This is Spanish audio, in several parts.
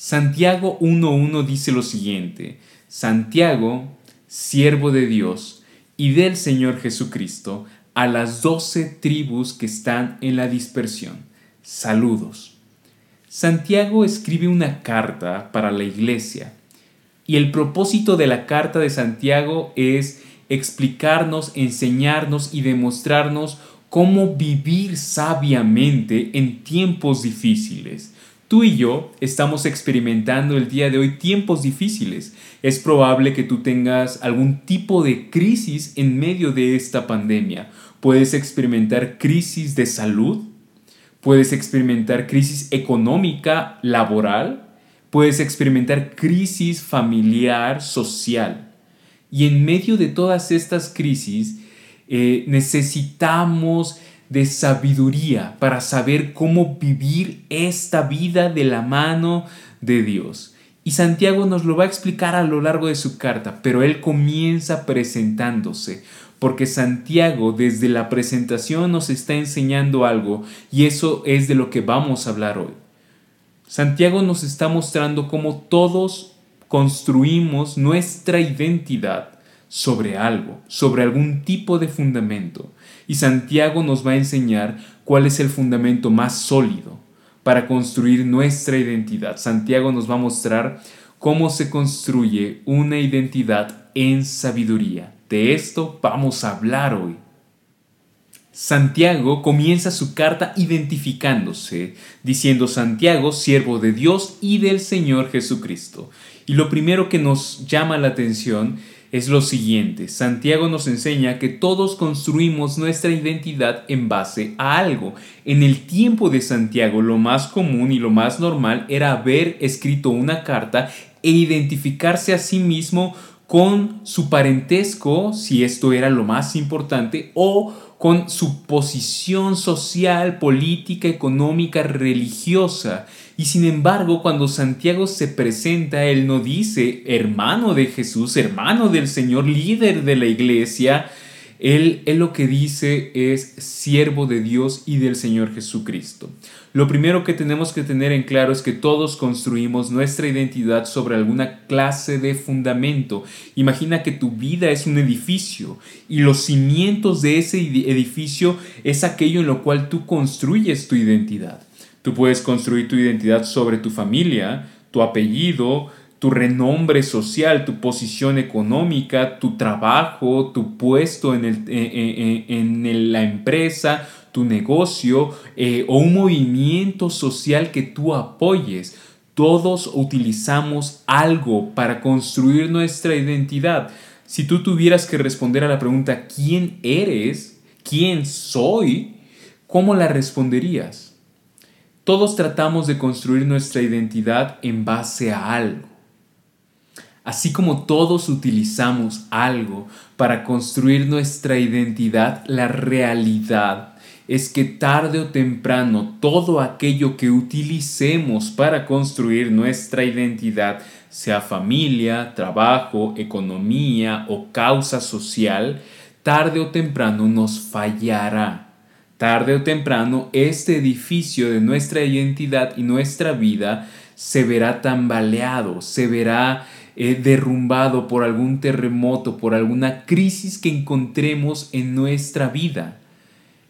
Santiago 1.1 dice lo siguiente, Santiago, siervo de Dios y del Señor Jesucristo, a las doce tribus que están en la dispersión. Saludos. Santiago escribe una carta para la iglesia y el propósito de la carta de Santiago es explicarnos, enseñarnos y demostrarnos cómo vivir sabiamente en tiempos difíciles. Tú y yo estamos experimentando el día de hoy tiempos difíciles. Es probable que tú tengas algún tipo de crisis en medio de esta pandemia. Puedes experimentar crisis de salud, puedes experimentar crisis económica, laboral, puedes experimentar crisis familiar, social. Y en medio de todas estas crisis eh, necesitamos de sabiduría para saber cómo vivir esta vida de la mano de Dios. Y Santiago nos lo va a explicar a lo largo de su carta, pero él comienza presentándose, porque Santiago desde la presentación nos está enseñando algo y eso es de lo que vamos a hablar hoy. Santiago nos está mostrando cómo todos construimos nuestra identidad sobre algo, sobre algún tipo de fundamento. Y Santiago nos va a enseñar cuál es el fundamento más sólido para construir nuestra identidad. Santiago nos va a mostrar cómo se construye una identidad en sabiduría. De esto vamos a hablar hoy. Santiago comienza su carta identificándose, diciendo Santiago, siervo de Dios y del Señor Jesucristo. Y lo primero que nos llama la atención es lo siguiente. Santiago nos enseña que todos construimos nuestra identidad en base a algo. En el tiempo de Santiago lo más común y lo más normal era haber escrito una carta e identificarse a sí mismo con su parentesco, si esto era lo más importante, o con su posición social, política, económica, religiosa. Y sin embargo, cuando Santiago se presenta, él no dice hermano de Jesús, hermano del Señor, líder de la iglesia. Él, él lo que dice es siervo de Dios y del Señor Jesucristo. Lo primero que tenemos que tener en claro es que todos construimos nuestra identidad sobre alguna clase de fundamento. Imagina que tu vida es un edificio y los cimientos de ese edificio es aquello en lo cual tú construyes tu identidad. Tú puedes construir tu identidad sobre tu familia, tu apellido, tu renombre social, tu posición económica, tu trabajo, tu puesto en, el, en, la empresa, tu negocio eh, o un movimiento social que tú apoyes. Todos utilizamos algo para construir nuestra identidad. Si tú tuvieras que responder a la pregunta ¿quién eres? ¿quién soy? ¿Cómo la responderías? Todos tratamos de construir nuestra identidad en base a algo. Así como todos utilizamos algo para construir nuestra identidad, la realidad es que tarde o temprano todo aquello que utilicemos para construir nuestra identidad, sea familia, trabajo, economía o causa social, tarde o temprano nos fallará. Tarde o temprano, este edificio de nuestra identidad y nuestra vida se verá tambaleado, se verá eh, derrumbado por algún terremoto, por alguna crisis que encontremos en nuestra vida.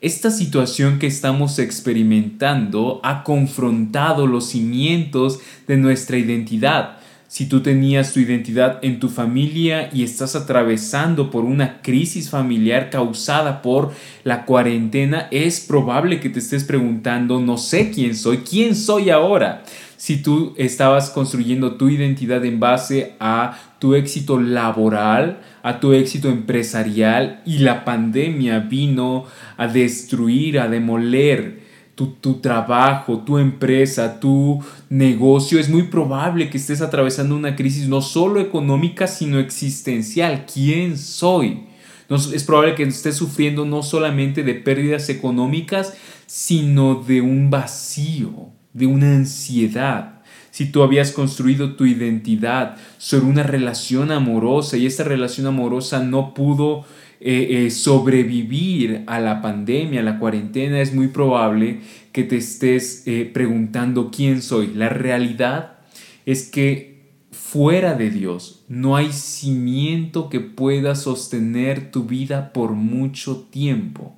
Esta situación que estamos experimentando ha confrontado los cimientos de nuestra identidad si tú tenías tu identidad en tu familia y estás atravesando por una crisis familiar causada por la cuarentena, es probable que te estés preguntando, no sé quién soy, quién soy ahora. Si tú estabas construyendo tu identidad en base a tu éxito laboral, a tu éxito empresarial y la pandemia vino a destruir, a demoler tu, trabajo, tu empresa, tu negocio, es muy probable que estés atravesando una crisis no solo económica, sino existencial. ¿Quién soy? es probable que estés sufriendo no solamente de pérdidas económicas, sino de un vacío, de una ansiedad. Si tú habías construido tu identidad sobre una relación amorosa y esta relación amorosa no pudo eh, eh, sobrevivir a la pandemia, a la cuarentena, es muy probable que te estés eh, preguntando quién soy. La realidad es que fuera de Dios no hay cimiento que pueda sostener tu vida por mucho tiempo.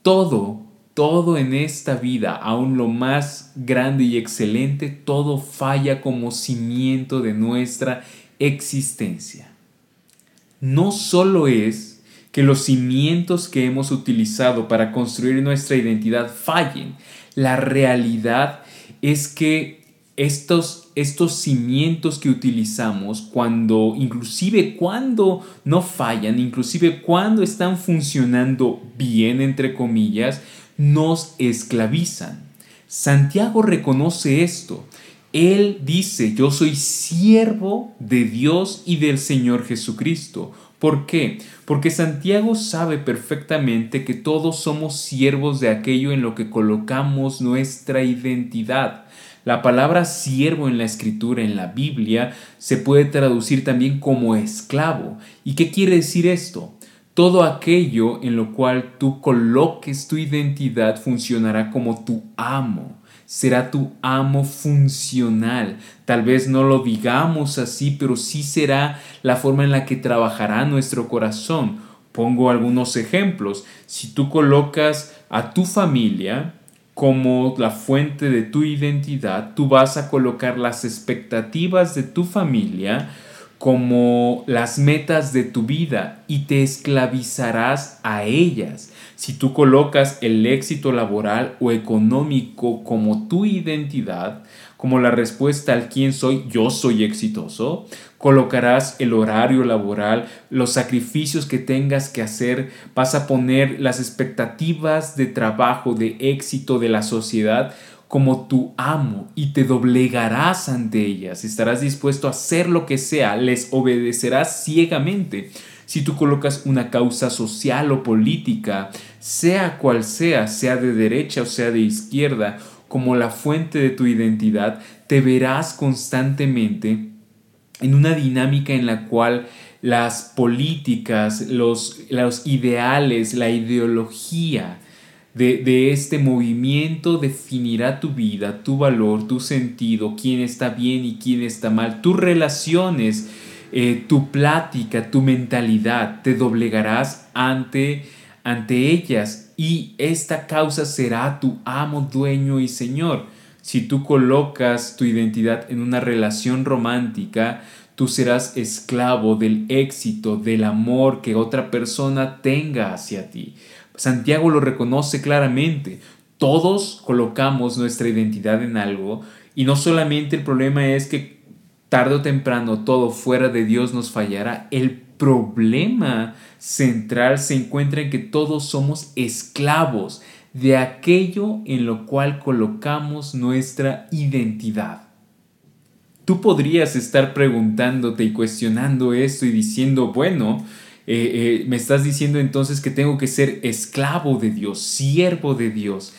Todo, todo en esta vida, aun lo más grande y excelente, todo falla como cimiento de nuestra existencia. No solo es que los cimientos que hemos utilizado para construir nuestra identidad fallen, la realidad es que estos, estos cimientos que utilizamos cuando, inclusive cuando no fallan, inclusive cuando están funcionando bien, entre comillas, nos esclavizan. Santiago reconoce esto. Él dice, yo soy siervo de Dios y del Señor Jesucristo. ¿Por qué? Porque Santiago sabe perfectamente que todos somos siervos de aquello en lo que colocamos nuestra identidad. La palabra siervo en la escritura, en la Biblia, se puede traducir también como esclavo. ¿Y qué quiere decir esto? Todo aquello en lo cual tú coloques tu identidad funcionará como tu amo será tu amo funcional. Tal vez no lo digamos así, pero sí será la forma en la que trabajará nuestro corazón. Pongo algunos ejemplos. Si tú colocas a tu familia como la fuente de tu identidad, tú vas a colocar las expectativas de tu familia como las metas de tu vida y te esclavizarás a ellas. Si tú colocas el éxito laboral o económico como tu identidad, como la respuesta al quién soy, yo soy exitoso, colocarás el horario laboral, los sacrificios que tengas que hacer, vas a poner las expectativas de trabajo, de éxito de la sociedad como tu amo y te doblegarás ante ellas, estarás dispuesto a hacer lo que sea, les obedecerás ciegamente. Si tú colocas una causa social o política, sea cual sea, sea de derecha o sea de izquierda, como la fuente de tu identidad, te verás constantemente en una dinámica en la cual las políticas, los, los ideales, la ideología de, de, este movimiento definirá tu vida, tu valor, tu sentido, quién está bien y quién está mal, tus relaciones eh, tu plática, tu mentalidad, te doblegarás ante, ante ellas y esta causa será tu amo, dueño y señor. Si tú colocas tu identidad en una relación romántica, tú serás esclavo del éxito, del amor que otra persona tenga hacia ti. Santiago lo reconoce claramente. Todos colocamos nuestra identidad en algo y no solamente el problema es que tarde o temprano todo fuera de Dios nos fallará. El problema central se encuentra en que todos somos esclavos de aquello en lo cual colocamos nuestra identidad. Tú podrías estar preguntándote y cuestionando esto y diciendo, bueno, eh, eh, me estás diciendo entonces que tengo que ser esclavo de Dios, siervo de Dios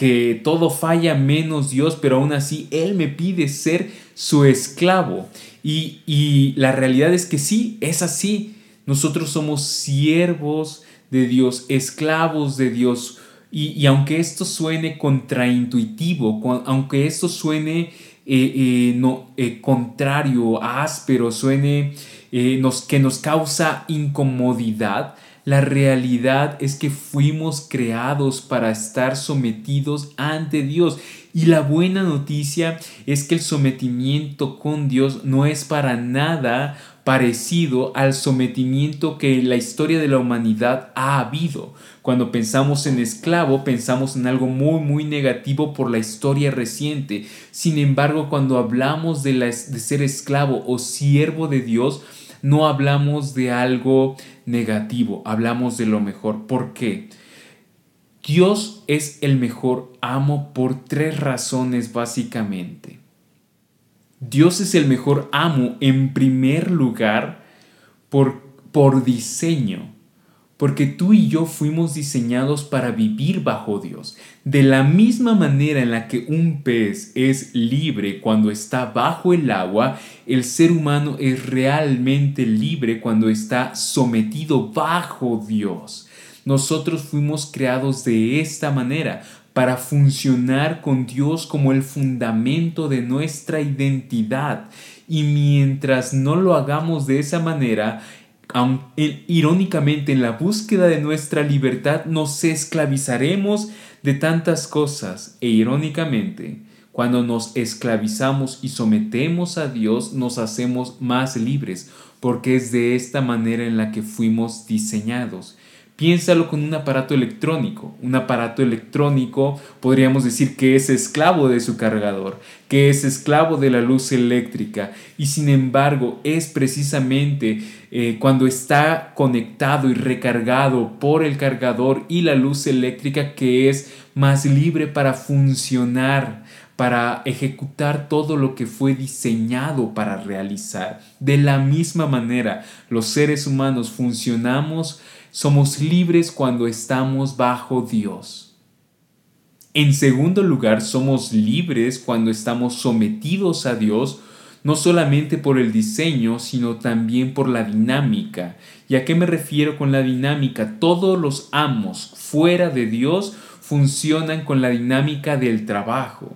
que todo falla menos Dios, pero aún así Él me pide ser su esclavo. Y, la realidad es que sí, es así. Nosotros somos siervos de Dios, esclavos de Dios. Y, aunque esto suene contraintuitivo, aunque esto suene eh, eh, no, eh, contrario, áspero, suene nos, que nos causa incomodidad, la realidad es que fuimos creados para estar sometidos ante Dios. Y la buena noticia es que el sometimiento con Dios no es para nada parecido al sometimiento que la historia de la humanidad ha habido. Cuando pensamos en esclavo, pensamos en algo muy, muy negativo por la historia reciente. Sin embargo, cuando hablamos de, de ser esclavo o siervo de Dios, no hablamos de algo negativo, hablamos de lo mejor. ¿Por qué? Dios es el mejor amo por tres razones básicamente. Dios es el mejor amo en primer lugar por, por diseño porque tú y yo fuimos diseñados para vivir bajo Dios. De la misma manera en la que un pez es libre cuando está bajo el agua, el ser humano es realmente libre cuando está sometido bajo Dios. Nosotros fuimos creados de esta manera, para funcionar con Dios como el fundamento de nuestra identidad. Y mientras no lo hagamos de esa manera, irónicamente en la búsqueda de nuestra libertad nos esclavizaremos de tantas cosas e irónicamente cuando nos esclavizamos y sometemos a Dios nos hacemos más libres porque es de esta manera en la que fuimos diseñados. Piénsalo con un aparato electrónico. Un aparato electrónico podríamos decir que es esclavo de su cargador, que es esclavo de la luz eléctrica y sin embargo es precisamente eh, cuando está conectado y recargado por el cargador y la luz eléctrica que es más libre para funcionar, para ejecutar todo lo que fue diseñado para realizar. De la misma manera, los seres humanos funcionamos somos libres cuando estamos bajo Dios. En segundo lugar, somos libres cuando estamos sometidos a Dios, no solamente por el diseño, sino también por la dinámica. ¿Y a qué me refiero con la dinámica? Todos los amos fuera de Dios funcionan con la dinámica del trabajo.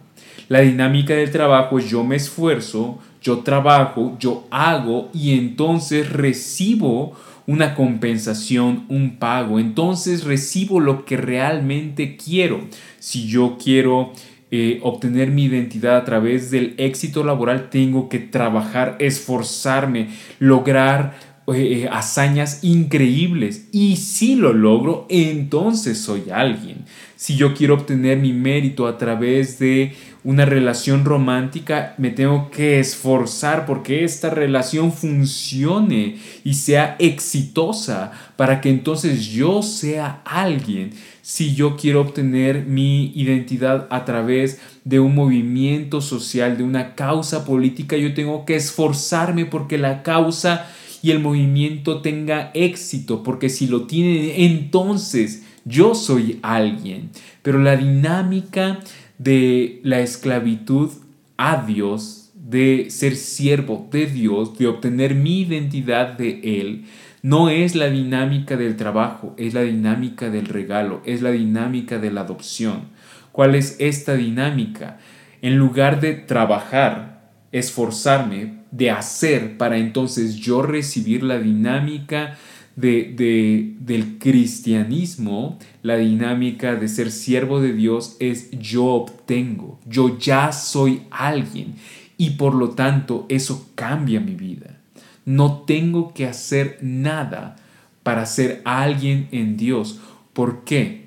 La dinámica del trabajo es yo me esfuerzo, yo trabajo, yo hago y entonces recibo una compensación, un pago. Entonces recibo lo que realmente quiero. Si yo quiero eh, obtener mi identidad a través del éxito laboral, tengo que trabajar, esforzarme, lograr eh, eh, hazañas increíbles. Y si lo logro, entonces soy alguien. Si yo quiero obtener mi mérito a través de una relación romántica, me tengo que esforzar porque esta relación funcione y sea exitosa para que entonces yo sea alguien. Si yo quiero obtener mi identidad a través de un movimiento social, de una causa política, yo tengo que esforzarme porque la causa y el movimiento tenga éxito, porque si lo tiene, entonces yo soy alguien. Pero la dinámica de la esclavitud a Dios, de ser siervo de Dios, de obtener mi identidad de Él, no es la dinámica del trabajo, es la dinámica del regalo, es la dinámica de la adopción. ¿Cuál es esta dinámica? En lugar de trabajar, esforzarme, de hacer para entonces yo recibir la dinámica de, del cristianismo, la dinámica de ser siervo de Dios es yo obtengo, yo ya soy alguien y por lo tanto eso cambia mi vida. No tengo que hacer nada para ser alguien en Dios. ¿Por qué?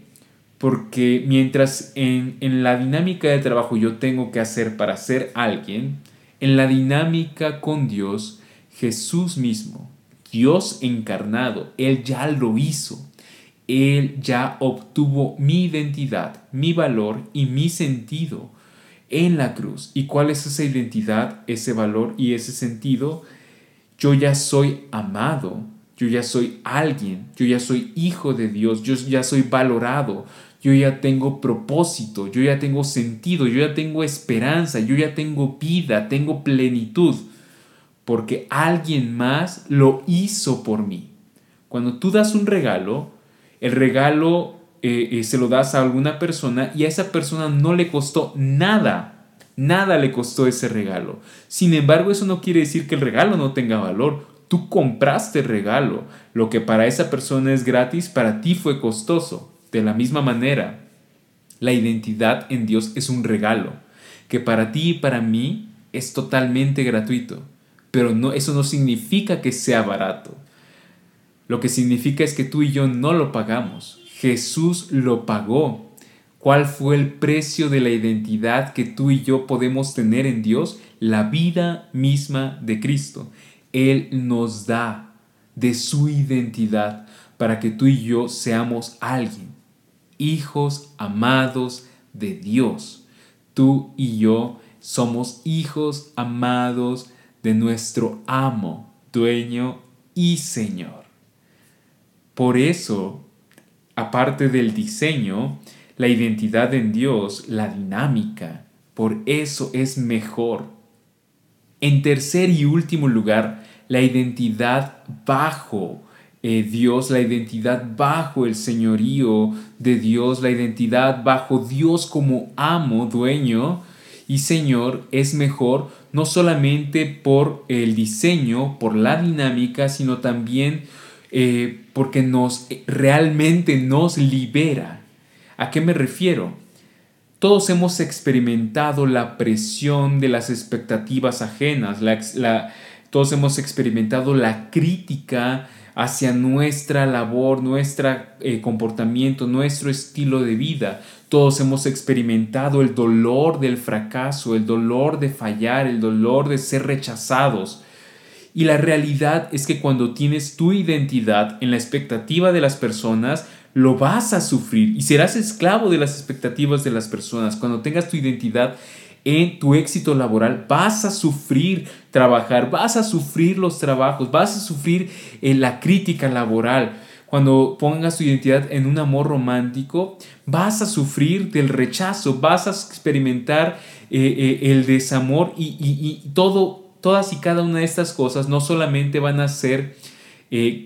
Porque mientras en, en la dinámica de trabajo yo tengo que hacer para ser alguien, en la dinámica con Dios, Jesús mismo Dios encarnado, Él ya lo hizo. Él ya obtuvo mi identidad, mi valor y mi sentido en la cruz. ¿Y cuál es esa identidad, ese valor y ese sentido? Yo ya soy amado, yo ya soy alguien, yo ya soy hijo de Dios, yo ya soy valorado, yo ya tengo propósito, yo ya tengo sentido, yo ya tengo esperanza, yo ya tengo vida, tengo plenitud porque alguien más lo hizo por mí. Cuando tú das un regalo, el regalo eh, eh, se lo das a alguna persona y a esa persona no le costó nada, nada le costó ese regalo. Sin embargo, eso no quiere decir que el regalo no tenga valor. Tú compraste el regalo. Lo que para esa persona es gratis, para ti fue costoso. De la misma manera, la identidad en Dios es un regalo, que para ti y para mí es totalmente gratuito pero no, eso no significa que sea barato. Lo que significa es que tú y yo no lo pagamos. Jesús lo pagó. ¿Cuál fue el precio de la identidad que tú y yo podemos tener en Dios? La vida misma de Cristo. Él nos da de su identidad para que tú y yo seamos alguien, hijos amados de Dios. Tú y yo somos hijos amados de nuestro amo, dueño y Señor. Por eso, aparte del diseño, la identidad en Dios, la dinámica, por eso es mejor. En tercer y último lugar, la identidad bajo eh, Dios, la identidad bajo el señorío de Dios, la identidad bajo Dios como amo, dueño y Señor es mejor no solamente por el diseño, por la dinámica, sino también eh, porque nos realmente nos libera. ¿A qué me refiero? Todos hemos experimentado la presión de las expectativas ajenas, todos hemos experimentado la crítica hacia nuestra labor, nuestro eh, comportamiento, nuestro estilo de vida. Todos hemos experimentado el dolor del fracaso, el dolor de fallar, el dolor de ser rechazados. Y la realidad es que cuando tienes tu identidad en la expectativa de las personas, lo vas a sufrir y serás esclavo de las expectativas de las personas. Cuando tengas tu identidad en tu éxito laboral, vas a sufrir trabajar, vas a sufrir los trabajos, vas a sufrir eh, la crítica laboral. Cuando pongas tu identidad en un amor romántico, vas a sufrir del rechazo, vas a experimentar eh, eh, el desamor y, y todo, todas y cada una de estas cosas no solamente van a ser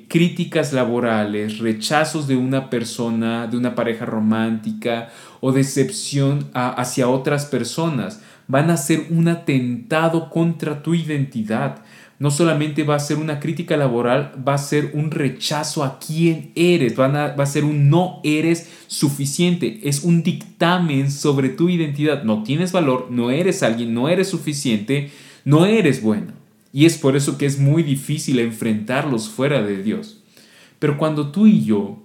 críticas laborales, rechazos de una persona, de una pareja romántica o decepción hacia otras personas. Van a ser un atentado contra tu identidad. No solamente va a ser una crítica laboral, va a ser un rechazo a quién eres, va a ser un no eres suficiente, es un dictamen sobre tu identidad. No tienes valor, no eres alguien, no eres suficiente, no eres bueno. Y es por eso que es muy difícil enfrentarlos fuera de Dios. Pero cuando tú y yo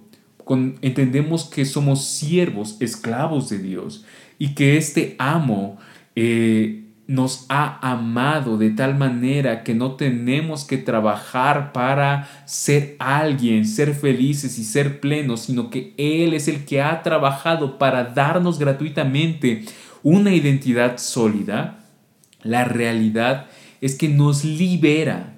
entendemos que somos siervos, esclavos de Dios, y que este amo eh, nos ha amado de tal manera que no tenemos que trabajar para ser alguien, ser felices y ser plenos, sino que Él es el que ha trabajado para darnos gratuitamente una identidad sólida, la realidad es que nos libera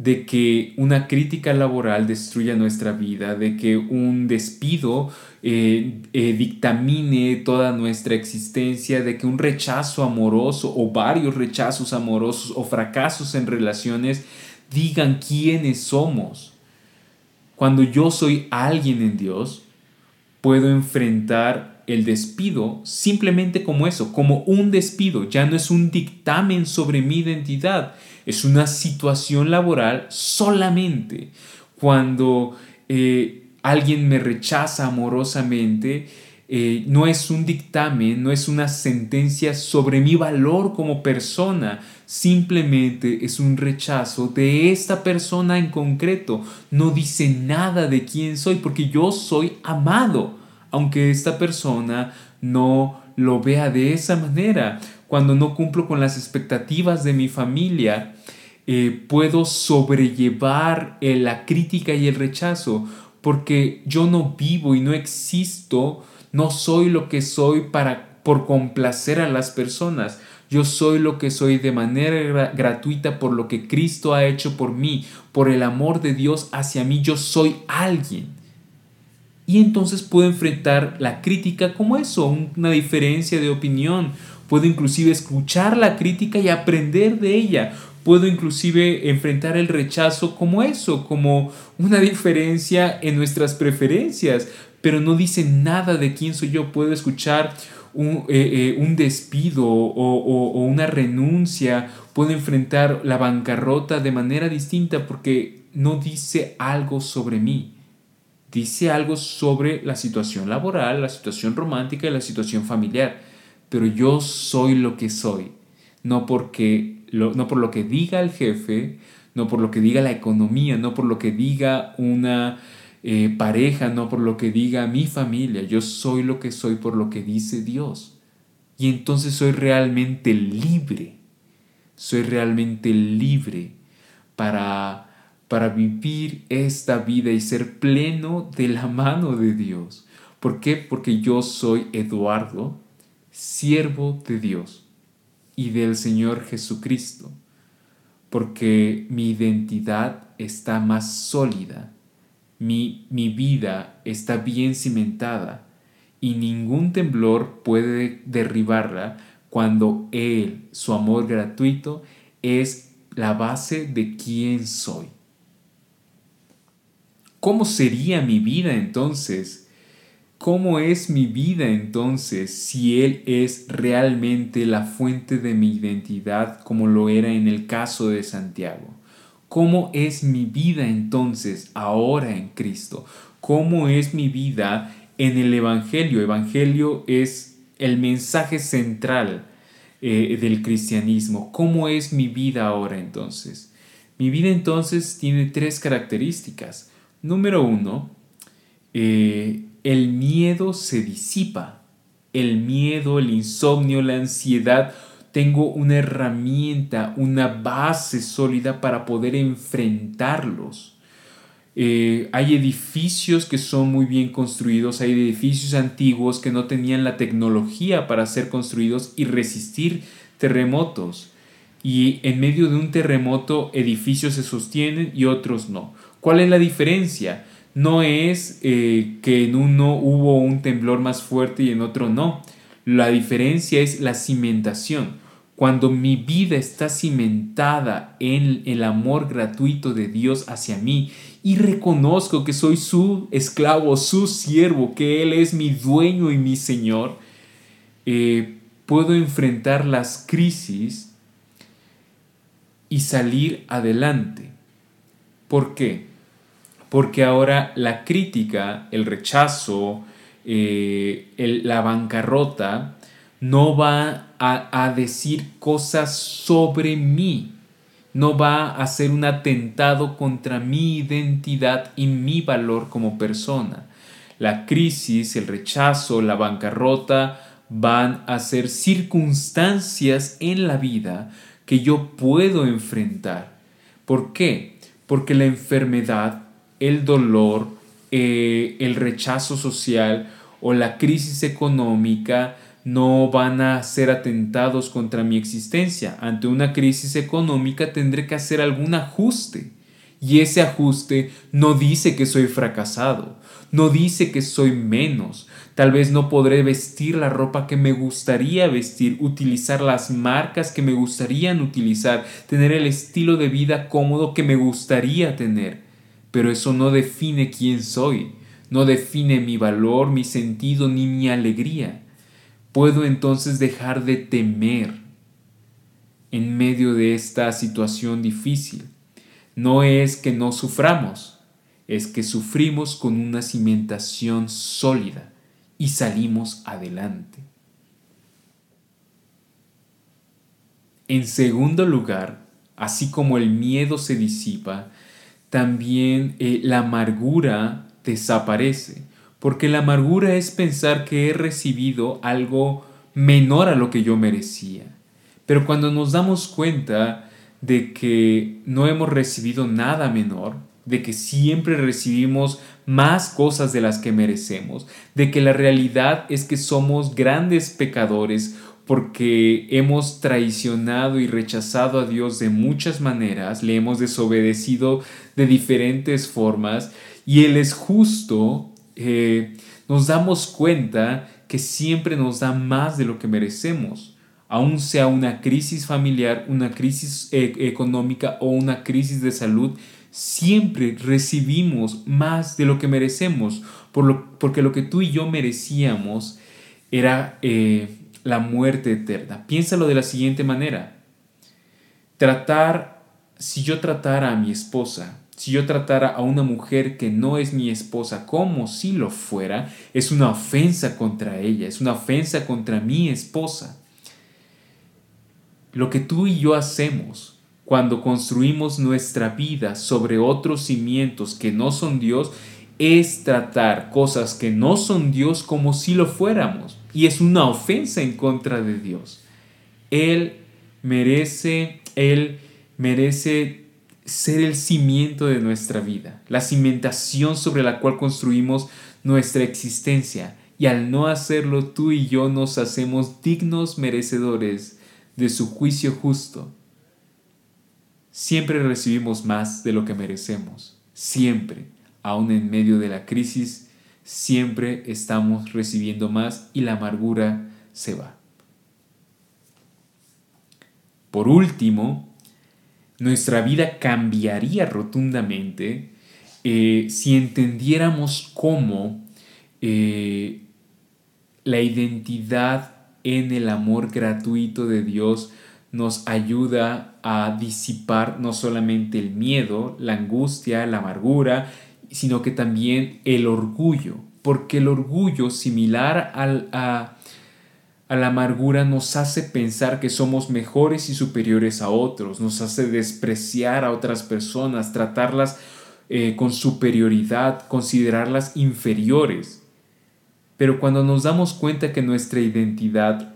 de que una crítica laboral destruya nuestra vida, de que un despido eh, eh, dictamine toda nuestra existencia, de que un rechazo amoroso o varios rechazos amorosos o fracasos en relaciones digan quiénes somos. Cuando yo soy alguien en Dios, puedo enfrentar el despido simplemente como eso, como un despido, ya no es un dictamen sobre mi identidad, es una situación laboral solamente. Cuando eh, alguien me rechaza amorosamente, eh, no es un dictamen, no es una sentencia sobre mi valor como persona, simplemente es un rechazo de esta persona en concreto. No dice nada de quién soy porque yo soy amado aunque esta persona no lo vea de esa manera. Cuando no cumplo con las expectativas de mi familia, eh, puedo sobrellevar eh, la crítica y el rechazo, porque yo no vivo y no existo, no soy lo que soy para por complacer a las personas. Yo soy lo que soy de manera gratuita por lo que Cristo ha hecho por mí, por el amor de Dios hacia mí. Yo soy alguien y entonces puedo enfrentar la crítica como eso, una diferencia de opinión. Puedo inclusive escuchar la crítica y aprender de ella. Puedo inclusive enfrentar el rechazo como eso, como una diferencia en nuestras preferencias, pero no dice nada de quién soy yo. Puedo escuchar un, eh, eh, despido o una renuncia, puedo enfrentar la bancarrota de manera distinta porque no dice algo sobre mí dice algo sobre la situación laboral, la situación romántica y la situación familiar, pero yo soy lo que soy, no, porque no por lo que diga el jefe, no por lo que diga la economía, no por lo que diga una eh, pareja, no por lo que diga mi familia, yo soy lo que soy por lo que dice Dios. Y entonces soy realmente libre, soy realmente libre para para vivir esta vida y ser pleno de la mano de Dios. ¿Por qué? Porque yo soy Eduardo, siervo de Dios y del Señor Jesucristo. Porque mi identidad está más sólida, mi, mi vida está bien cimentada y ningún temblor puede derribarla cuando Él, su amor gratuito, es la base de quién soy. ¿Cómo sería mi vida entonces? ¿Cómo es mi vida entonces si Él es realmente la fuente de mi identidad como lo era en el caso de Santiago? ¿Cómo es mi vida entonces ahora en Cristo? ¿Cómo es mi vida en el Evangelio? Evangelio es el mensaje central eh, del cristianismo. ¿Cómo es mi vida ahora entonces? Mi vida entonces tiene tres características. Número uno, eh, el miedo se disipa. El miedo, el insomnio, la ansiedad. Tengo una herramienta, una base sólida para poder enfrentarlos. Eh, hay edificios que son muy bien construidos, hay edificios antiguos que no tenían la tecnología para ser construidos y resistir terremotos. Y en medio de un terremoto edificios se sostienen y otros no. ¿Cuál es la diferencia? no es eh, que en uno hubo un temblor más fuerte y en otro no. La diferencia es la cimentación. Cuando mi vida está cimentada en el amor gratuito de Dios hacia mí y reconozco que soy su esclavo, su siervo, que Él es mi dueño y mi Señor, eh, puedo enfrentar las crisis y salir adelante. ¿Por qué? Porque ahora la crítica, el rechazo, eh, la bancarrota, no va a, a decir cosas sobre mí, no va a ser un atentado contra mi identidad y mi valor como persona. La crisis, el rechazo, la bancarrota van a ser circunstancias en la vida que yo puedo enfrentar. ¿Por qué? Porque la enfermedad el dolor, eh, el rechazo social o la crisis económica no van a ser atentados contra mi existencia. Ante una crisis económica tendré que hacer algún ajuste. Y ese ajuste no dice que soy fracasado, no dice que soy menos. Tal vez no podré vestir la ropa que me gustaría vestir, utilizar las marcas que me gustarían utilizar, tener el estilo de vida cómodo que me gustaría tener pero eso no define quién soy, no define mi valor, mi sentido ni mi alegría. Puedo entonces dejar de temer en medio de esta situación difícil. No es que no suframos, es que sufrimos con una cimentación sólida y salimos adelante. En segundo lugar, así como el miedo se disipa, también eh, la amargura desaparece, porque la amargura es pensar que he recibido algo menor a lo que yo merecía. Pero cuando nos damos cuenta de que no hemos recibido nada menor, de que siempre recibimos más cosas de las que merecemos, de que la realidad es que somos grandes pecadores porque hemos traicionado y rechazado a Dios de muchas maneras, le hemos desobedecido de diferentes formas y Él es justo, eh, nos damos cuenta que siempre nos da más de lo que merecemos, aun sea una crisis familiar, una crisis eh, económica o una crisis de salud, siempre recibimos más de lo que merecemos, por lo, porque lo que tú y yo merecíamos era... Eh, la muerte eterna. Piénsalo de la siguiente manera. Tratar, si yo tratara a mi esposa, si yo tratara a una mujer que no es mi esposa como si lo fuera, es una ofensa contra ella, es una ofensa contra mi esposa. Lo que tú y yo hacemos cuando construimos nuestra vida sobre otros cimientos que no son Dios es tratar cosas que no son Dios como si lo fuéramos. Y es una ofensa en contra de Dios. Él merece, Él merece ser el cimiento de nuestra vida, la cimentación sobre la cual construimos nuestra existencia. Y al no hacerlo, tú y yo nos hacemos dignos merecedores de su juicio justo. Siempre recibimos más de lo que merecemos, siempre aún en medio de la crisis, siempre estamos recibiendo más y la amargura se va. Por último, nuestra vida cambiaría rotundamente eh, si entendiéramos cómo eh, la identidad en el amor gratuito de Dios nos ayuda a disipar no solamente el miedo, la angustia, la amargura, sino que también el orgullo, porque el orgullo similar al, a, a la amargura nos hace pensar que somos mejores y superiores a otros, nos hace despreciar a otras personas, tratarlas eh, con superioridad, considerarlas inferiores. Pero cuando nos damos cuenta que nuestra identidad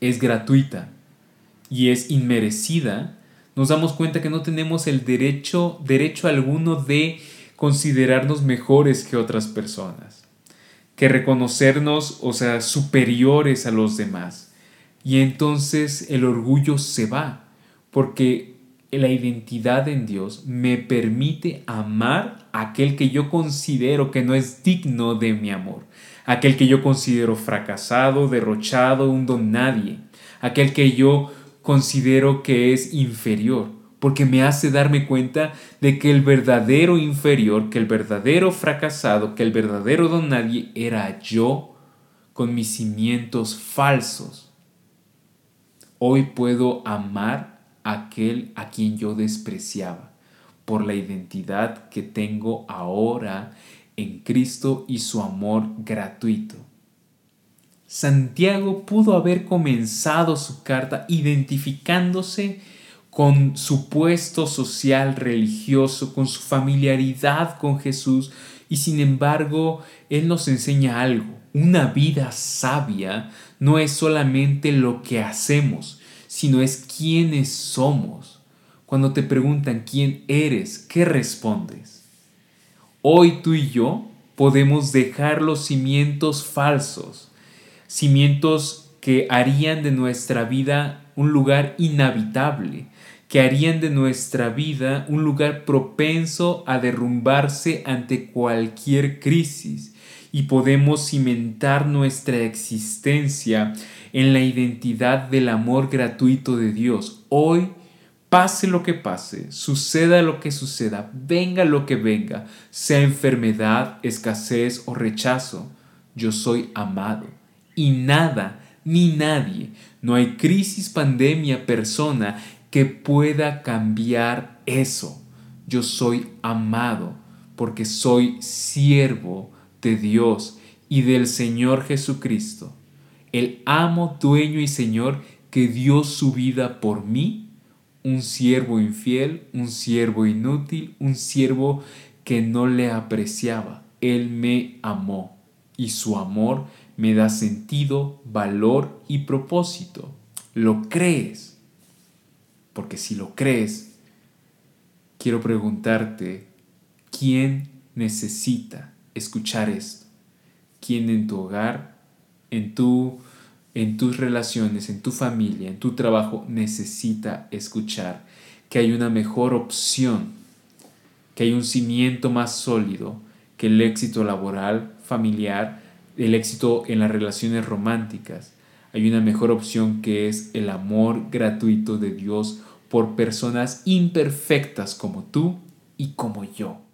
es gratuita y es inmerecida, nos damos cuenta que no tenemos el derecho, derecho alguno de considerarnos mejores que otras personas que reconocernos, o sea, superiores a los demás. Y entonces el orgullo se va, porque la identidad en Dios me permite amar a aquel que yo considero que no es digno de mi amor, aquel que yo considero fracasado, derrochado, un don nadie, aquel que yo considero que es inferior porque me hace darme cuenta de que el verdadero inferior, que el verdadero fracasado, que el verdadero don nadie era yo con mis cimientos falsos. Hoy puedo amar a aquel a quien yo despreciaba por la identidad que tengo ahora en Cristo y su amor gratuito. Santiago pudo haber comenzado su carta identificándose con su puesto social religioso, con su familiaridad con Jesús, y sin embargo, Él nos enseña algo. Una vida sabia no es solamente lo que hacemos, sino es quiénes somos. Cuando te preguntan quién eres, ¿qué respondes? Hoy tú y yo podemos dejar los cimientos falsos, cimientos que harían de nuestra vida un lugar inhabitable, que harían de nuestra vida un lugar propenso a derrumbarse ante cualquier crisis y podemos cimentar nuestra existencia en la identidad del amor gratuito de Dios. Hoy, pase lo que pase, suceda lo que suceda, venga lo que venga, sea enfermedad, escasez o rechazo, yo soy amado y nada ni nadie, no hay crisis, pandemia, persona que pueda cambiar eso. Yo soy amado porque soy siervo de Dios y del Señor Jesucristo, el amo, dueño y Señor que dio su vida por mí, un siervo infiel, un siervo inútil, un siervo que no le apreciaba. Él me amó y su amor me da sentido, valor y propósito. ¿Lo crees? Porque si lo crees, quiero preguntarte, ¿quién necesita escuchar esto? ¿Quién en tu hogar, en tu en tus relaciones, en tu familia, en tu trabajo necesita escuchar que hay una mejor opción, que hay un cimiento más sólido que el éxito laboral, familiar, el éxito en las relaciones románticas. Hay una mejor opción que es el amor gratuito de Dios por personas imperfectas como tú y como yo.